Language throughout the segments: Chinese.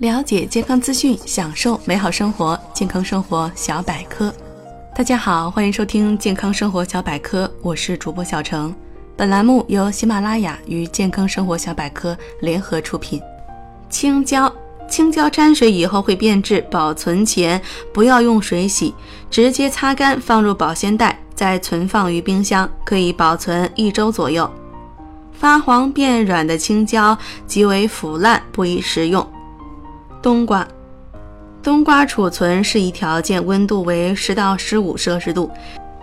了解健康资讯，享受美好生活。健康生活小百科，大家好，欢迎收听健康生活小百科，我是主播小程。本栏目由喜马拉雅与健康生活小百科联合出品。青椒，青椒沾水以后会变质，保存前不要用水洗，直接擦干，放入保鲜袋，再存放于冰箱，可以保存一周左右。发黄变软的青椒极为腐烂，不宜食用。冬瓜，冬瓜储存适宜条件温度为十到十五摄氏度，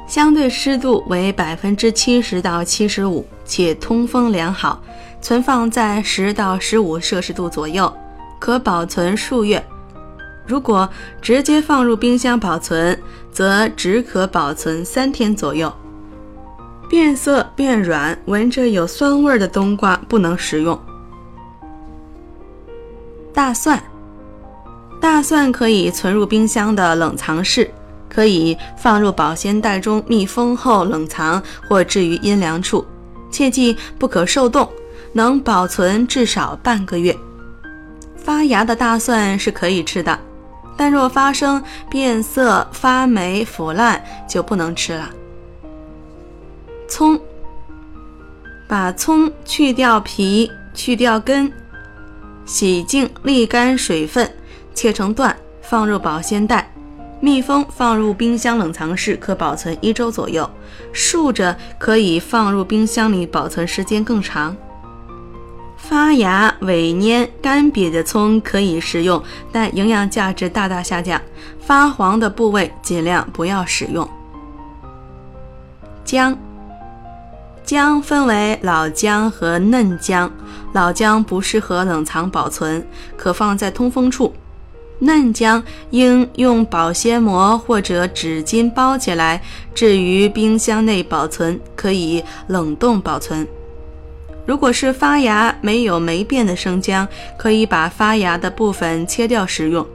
相对湿度为百分之七十到七十五，且通风良好，存放在十到十五摄氏度左右，可保存数月。如果直接放入冰箱保存，则只可保存三天左右。变色变软、闻着有酸味的冬瓜不能食用。大蒜。大蒜可以存入冰箱的冷藏室，可以放入保鲜袋中密封后冷藏或置于阴凉处，切记不可受冻，能保存至少半个月。发芽的大蒜是可以吃的，但若发生变色、发霉、腐烂就不能吃了。葱，把葱去掉皮、去掉根，洗净沥干水分。切成段，放入保鲜袋，密封，放入冰箱冷藏室，可保存一周左右。竖着可以放入冰箱里保存时间更长。发芽、萎蔫、干瘪的葱可以食用，但营养价值大大下降。发黄的部位尽量不要使用。姜，姜分为老姜和嫩姜，老姜不适合冷藏保存，可放在通风处。嫩姜应用保鲜膜或者纸巾包起来，置于冰箱内保存，可以冷冻保存。如果是发芽没有霉变的生姜，可以把发芽的部分切掉食用。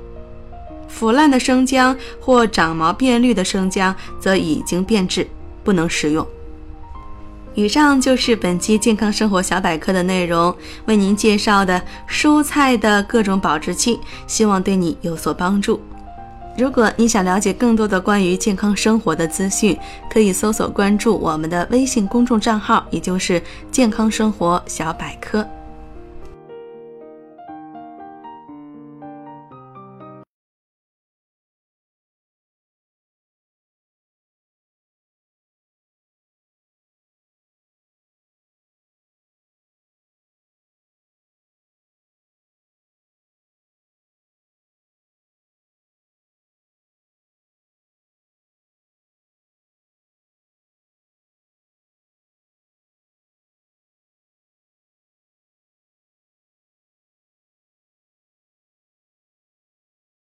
腐烂的生姜或长毛变绿的生姜则已经变质，不能食用。以上就是本期健康生活小百科的内容，为您介绍的蔬菜的各种保质期，希望对你有所帮助。如果你想了解更多的关于健康生活的资讯，可以搜索关注我们的微信公众账号，也就是健康生活小百科。